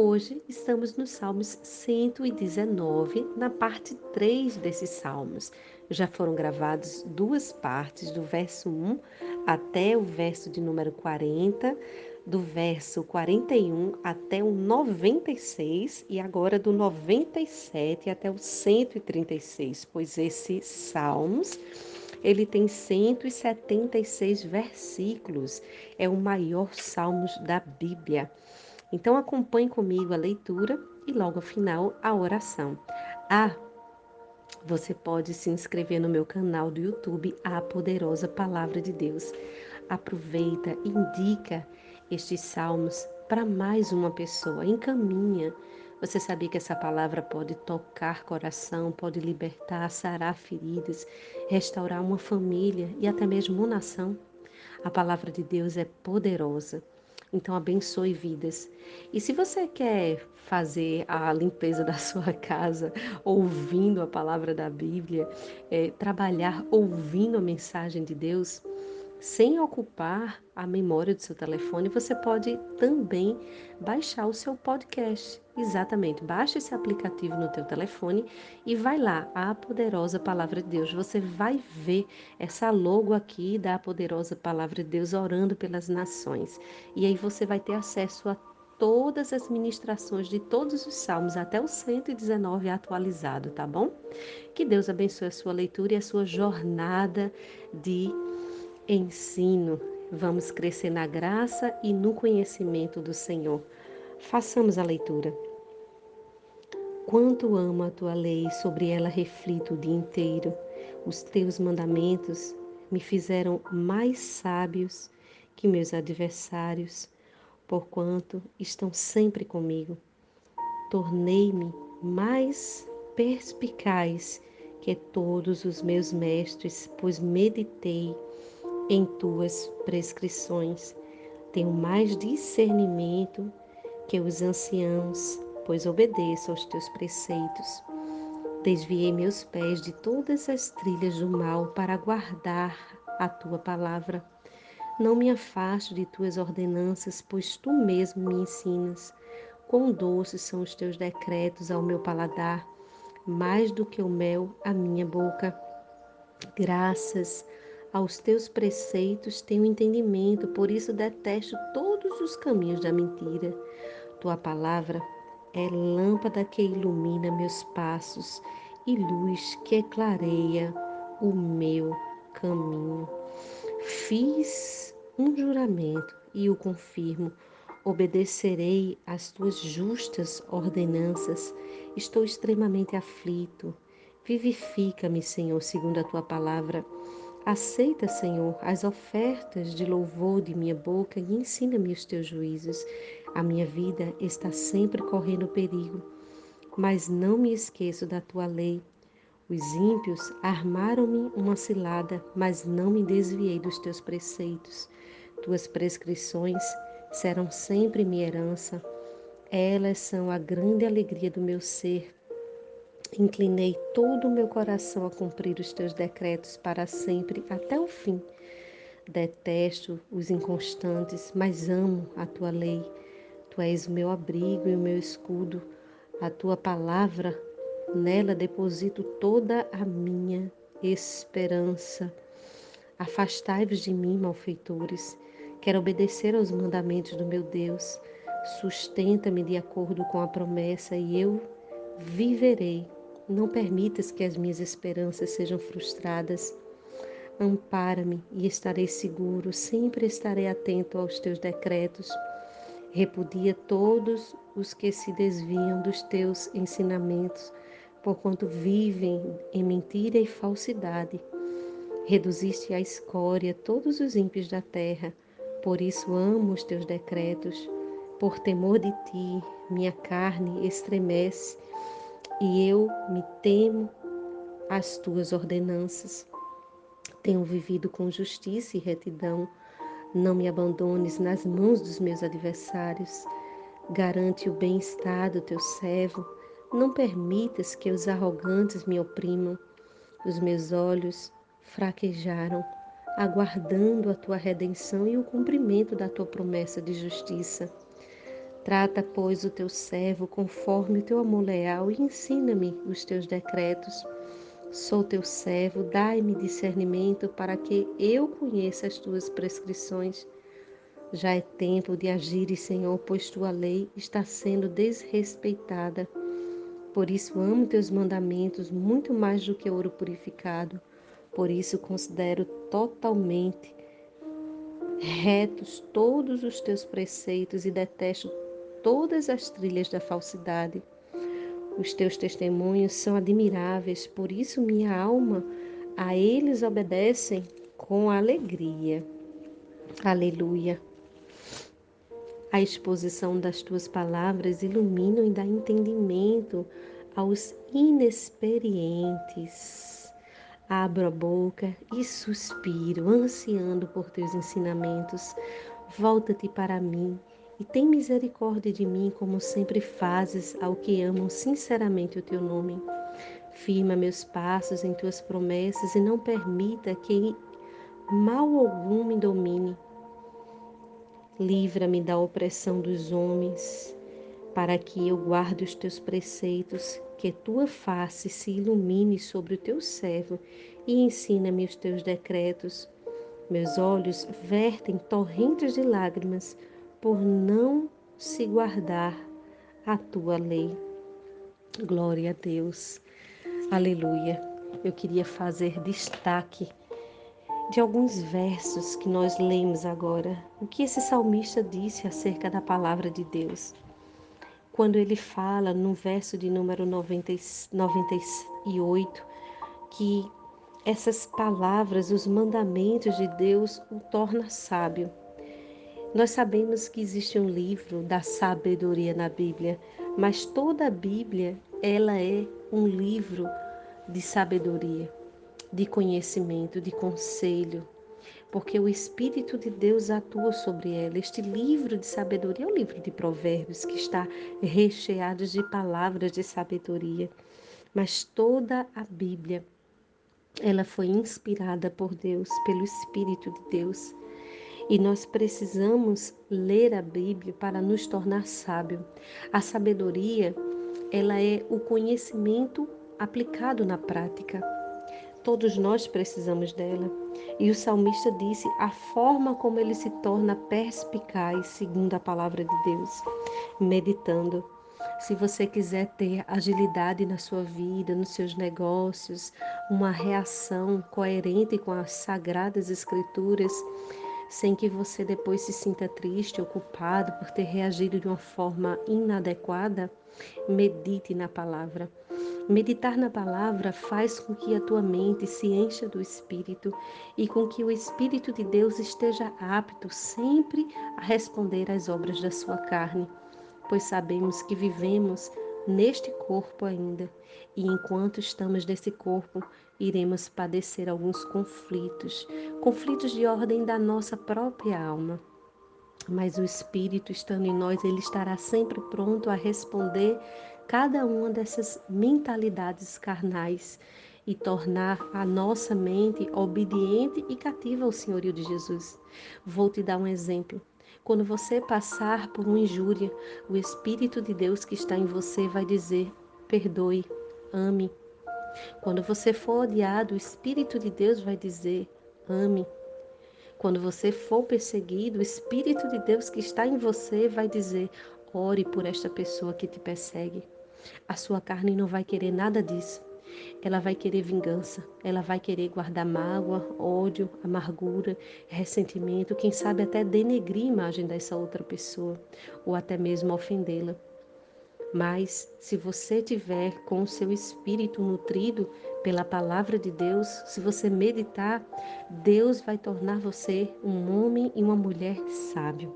Hoje estamos no Salmos 119, na parte 3 desses salmos. Já foram gravadas duas partes, do verso 1 até o verso de número 40, do verso 41 até o 96 e agora do 97 até o 136, pois esses salmos ele tem 176 versículos, é o maior salmos da Bíblia. Então acompanhe comigo a leitura e logo ao final a oração. Ah, você pode se inscrever no meu canal do YouTube, A Poderosa Palavra de Deus. Aproveita, indica estes salmos para mais uma pessoa, encaminha. Você sabia que essa palavra pode tocar coração, pode libertar, sarar feridas, restaurar uma família e até mesmo uma nação? A palavra de Deus é poderosa. Então, abençoe vidas. E se você quer fazer a limpeza da sua casa ouvindo a palavra da Bíblia, é, trabalhar ouvindo a mensagem de Deus, sem ocupar a memória do seu telefone, você pode também baixar o seu podcast. Exatamente, baixa esse aplicativo no teu telefone e vai lá, a poderosa palavra de Deus. Você vai ver essa logo aqui da poderosa palavra de Deus orando pelas nações. E aí você vai ter acesso a todas as ministrações de todos os salmos até o 119 atualizado, tá bom? Que Deus abençoe a sua leitura e a sua jornada de ensino. Vamos crescer na graça e no conhecimento do Senhor. Façamos a leitura. Quanto amo a tua lei, sobre ela reflito o dia inteiro. Os teus mandamentos me fizeram mais sábios que meus adversários, porquanto estão sempre comigo. Tornei-me mais perspicaz que todos os meus mestres, pois meditei em tuas prescrições. Tenho mais discernimento que os anciãos, pois obedeço aos teus preceitos. Desviei meus pés de todas as trilhas do mal para guardar a tua palavra. Não me afaste de tuas ordenanças, pois tu mesmo me ensinas. Quão doces são os teus decretos ao meu paladar, mais do que o mel à minha boca. Graças aos teus preceitos tenho entendimento, por isso detesto todos os caminhos da mentira. Tua palavra é lâmpada que ilumina meus passos e luz que clareia o meu caminho. Fiz um juramento e o confirmo. Obedecerei às tuas justas ordenanças. Estou extremamente aflito. Vivifica-me, Senhor, segundo a tua palavra. Aceita, Senhor, as ofertas de louvor de minha boca e ensina-me os teus juízos. A minha vida está sempre correndo perigo, mas não me esqueço da tua lei. Os ímpios armaram-me uma cilada, mas não me desviei dos teus preceitos. Tuas prescrições serão sempre minha herança. Elas são a grande alegria do meu ser. Inclinei todo o meu coração a cumprir os teus decretos para sempre, até o fim. Detesto os inconstantes, mas amo a tua lei. Tu és o meu abrigo e o meu escudo. A tua palavra, nela deposito toda a minha esperança. Afastai-vos de mim, malfeitores. Quero obedecer aos mandamentos do meu Deus. Sustenta-me de acordo com a promessa e eu viverei não permitas que as minhas esperanças sejam frustradas. Ampara-me e estarei seguro, sempre estarei atento aos teus decretos. Repudia todos os que se desviam dos teus ensinamentos, porquanto vivem em mentira e falsidade. Reduziste à escória todos os ímpios da terra, por isso amo os teus decretos. Por temor de ti, minha carne estremece e eu me temo as tuas ordenanças. Tenho vivido com justiça e retidão. Não me abandones nas mãos dos meus adversários. Garante o bem-estar do teu servo. Não permitas que os arrogantes me oprimam. Os meus olhos fraquejaram, aguardando a tua redenção e o cumprimento da tua promessa de justiça. Trata, pois, o teu servo conforme o teu amor leal e ensina-me os teus decretos. Sou teu servo, dai-me discernimento para que eu conheça as tuas prescrições. Já é tempo de agir, Senhor, pois tua lei está sendo desrespeitada. Por isso amo teus mandamentos muito mais do que ouro purificado. Por isso considero totalmente retos todos os teus preceitos e detesto todas as trilhas da falsidade. Os teus testemunhos são admiráveis, por isso minha alma a eles obedecem com alegria. Aleluia. A exposição das tuas palavras ilumina e dá entendimento aos inexperientes. Abro a boca e suspiro, ansiando por teus ensinamentos. Volta-te para mim e tem misericórdia de mim, como sempre fazes ao que amam sinceramente o teu nome. Firma meus passos em tuas promessas e não permita que mal algum me domine. Livra-me da opressão dos homens, para que eu guarde os teus preceitos, que tua face se ilumine sobre o teu servo e ensina-me os teus decretos. Meus olhos vertem torrentes de lágrimas por não se guardar a tua lei. Glória a Deus. Aleluia. Eu queria fazer destaque de alguns versos que nós lemos agora. O que esse salmista disse acerca da palavra de Deus. Quando ele fala no verso de número 90, 98 que essas palavras, os mandamentos de Deus, o torna sábio. Nós sabemos que existe um livro da sabedoria na Bíblia, mas toda a Bíblia, ela é um livro de sabedoria, de conhecimento, de conselho, porque o Espírito de Deus atua sobre ela. Este livro de sabedoria é o livro de Provérbios, que está recheado de palavras de sabedoria. Mas toda a Bíblia, ela foi inspirada por Deus, pelo Espírito de Deus. E nós precisamos ler a Bíblia para nos tornar sábio. A sabedoria, ela é o conhecimento aplicado na prática. Todos nós precisamos dela. E o salmista disse a forma como ele se torna perspicaz, segundo a palavra de Deus, meditando. Se você quiser ter agilidade na sua vida, nos seus negócios, uma reação coerente com as sagradas escrituras, sem que você depois se sinta triste ou culpado por ter reagido de uma forma inadequada, medite na palavra. Meditar na palavra faz com que a tua mente se encha do Espírito e com que o Espírito de Deus esteja apto sempre a responder às obras da sua carne, pois sabemos que vivemos neste corpo ainda e enquanto estamos nesse corpo, iremos padecer alguns conflitos, conflitos de ordem da nossa própria alma. Mas o Espírito estando em nós, ele estará sempre pronto a responder cada uma dessas mentalidades carnais e tornar a nossa mente obediente e cativa ao senhorio de Jesus. Vou te dar um exemplo. Quando você passar por uma injúria, o Espírito de Deus que está em você vai dizer: perdoe, ame, quando você for odiado, o Espírito de Deus vai dizer: ame. Quando você for perseguido, o Espírito de Deus que está em você vai dizer: ore por esta pessoa que te persegue. A sua carne não vai querer nada disso. Ela vai querer vingança, ela vai querer guardar mágoa, ódio, amargura, ressentimento, quem sabe até denegrir a imagem dessa outra pessoa, ou até mesmo ofendê-la. Mas se você tiver com o seu espírito nutrido pela palavra de Deus, se você meditar, Deus vai tornar você um homem e uma mulher sábio.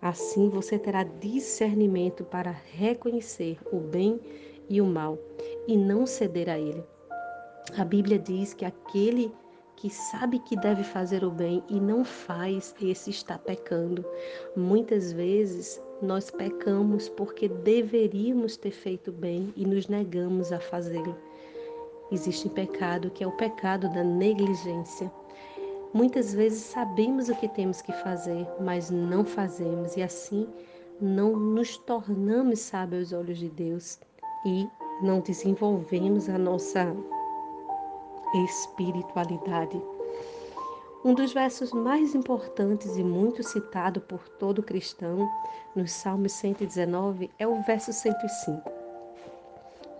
Assim você terá discernimento para reconhecer o bem e o mal e não ceder a ele. A Bíblia diz que aquele que sabe que deve fazer o bem e não faz, esse está pecando. Muitas vezes nós pecamos porque deveríamos ter feito bem e nos negamos a fazê-lo. Existe pecado que é o pecado da negligência. Muitas vezes sabemos o que temos que fazer, mas não fazemos e assim não nos tornamos sábios aos olhos de Deus e não desenvolvemos a nossa espiritualidade. Um dos versos mais importantes e muito citado por todo cristão no Salmo 119 é o verso 105.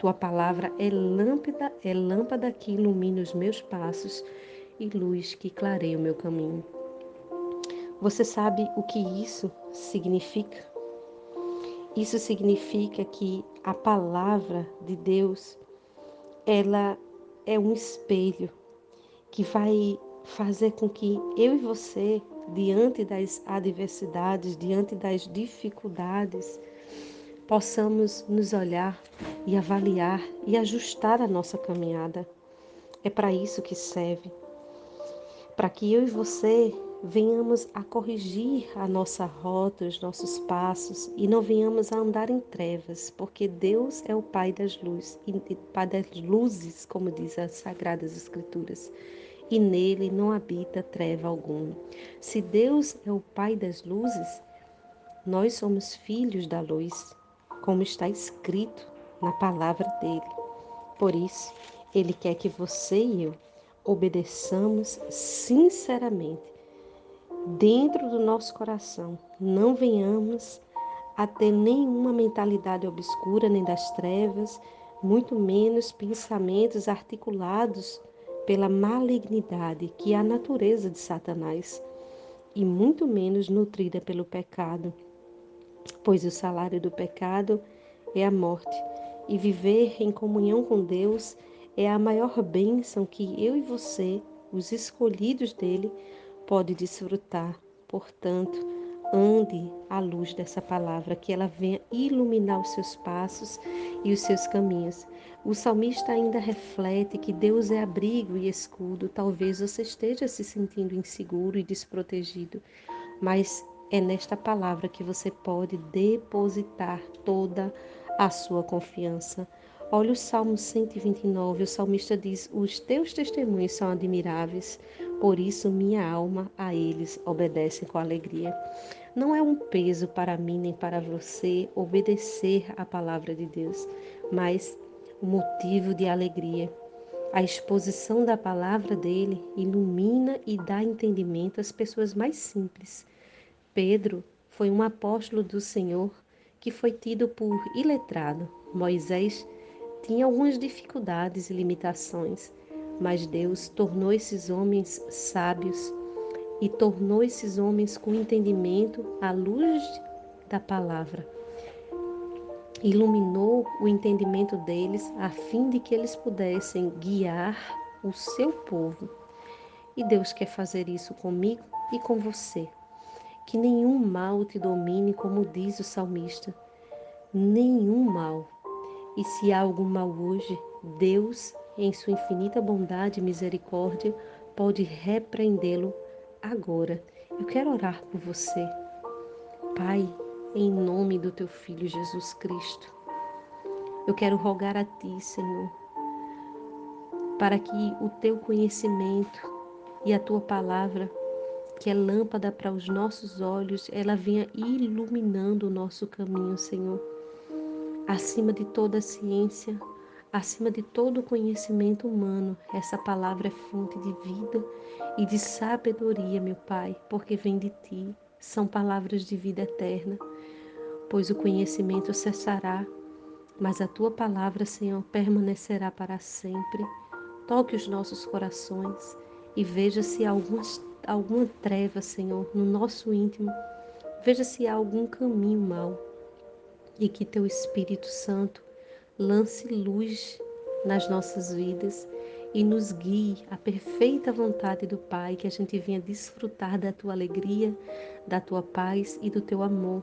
Tua palavra é lâmpada, é lâmpada que ilumina os meus passos e luz que clareia o meu caminho. Você sabe o que isso significa? Isso significa que a palavra de Deus, ela é um espelho que vai fazer com que eu e você, diante das adversidades, diante das dificuldades, possamos nos olhar e avaliar e ajustar a nossa caminhada. É para isso que serve. Para que eu e você venhamos a corrigir a nossa rota, os nossos passos e não venhamos a andar em trevas, porque Deus é o Pai das luzes, Pai das luzes, como diz as Sagradas Escrituras, e nele não habita treva alguma. Se Deus é o Pai das luzes, nós somos filhos da luz, como está escrito na palavra dele. Por isso, ele quer que você e eu obedeçamos sinceramente dentro do nosso coração. Não venhamos a ter nenhuma mentalidade obscura nem das trevas, muito menos pensamentos articulados pela malignidade, que é a natureza de Satanás, e muito menos nutrida pelo pecado, pois o salário do pecado é a morte, e viver em comunhão com Deus é a maior bênção que eu e você, os escolhidos dele, pode desfrutar. Portanto, ande à luz dessa palavra, que ela venha iluminar os seus passos e os seus caminhos. O salmista ainda reflete que Deus é abrigo e escudo. Talvez você esteja se sentindo inseguro e desprotegido, mas é nesta palavra que você pode depositar toda a sua confiança. Olha o Salmo 129, o salmista diz: Os teus testemunhos são admiráveis, por isso minha alma a eles obedece com alegria. Não é um peso para mim nem para você obedecer à palavra de Deus, mas um motivo de alegria. A exposição da palavra dele ilumina e dá entendimento às pessoas mais simples. Pedro foi um apóstolo do Senhor que foi tido por iletrado. Moisés tinha algumas dificuldades e limitações, mas Deus tornou esses homens sábios e tornou esses homens com entendimento à luz da palavra. Iluminou o entendimento deles a fim de que eles pudessem guiar o seu povo. E Deus quer fazer isso comigo e com você. Que nenhum mal te domine, como diz o salmista. Nenhum mal. E se há algum mal hoje, Deus em sua infinita bondade e misericórdia, pode repreendê-lo agora. Eu quero orar por você. Pai, em nome do teu filho Jesus Cristo, eu quero rogar a ti, Senhor, para que o teu conhecimento e a tua palavra, que é lâmpada para os nossos olhos, ela venha iluminando o nosso caminho, Senhor. Acima de toda ciência, Acima de todo conhecimento humano, essa palavra é fonte de vida e de sabedoria, meu Pai, porque vem de ti. São palavras de vida eterna, pois o conhecimento cessará, mas a tua palavra, Senhor, permanecerá para sempre. Toque os nossos corações e veja se há algumas, alguma treva, Senhor, no nosso íntimo. Veja se há algum caminho mau e que teu Espírito Santo lance luz nas nossas vidas e nos guie à perfeita vontade do Pai, que a gente venha desfrutar da tua alegria, da tua paz e do teu amor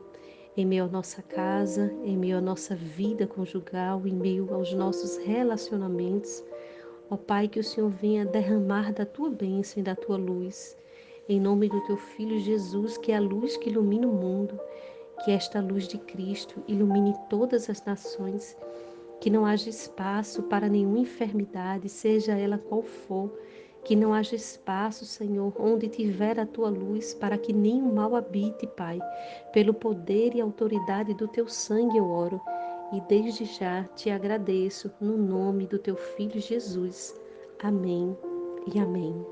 em meio à nossa casa, em meio à nossa vida conjugal, em meio aos nossos relacionamentos. Ó Pai, que o Senhor venha derramar da tua bênção e da tua luz. Em nome do teu Filho Jesus, que é a luz que ilumina o mundo, que esta luz de Cristo ilumine todas as nações, que não haja espaço para nenhuma enfermidade, seja ela qual for, que não haja espaço, Senhor, onde tiver a tua luz, para que nenhum mal habite, Pai. Pelo poder e autoridade do teu sangue eu oro. E desde já te agradeço no nome do teu filho Jesus. Amém e amém.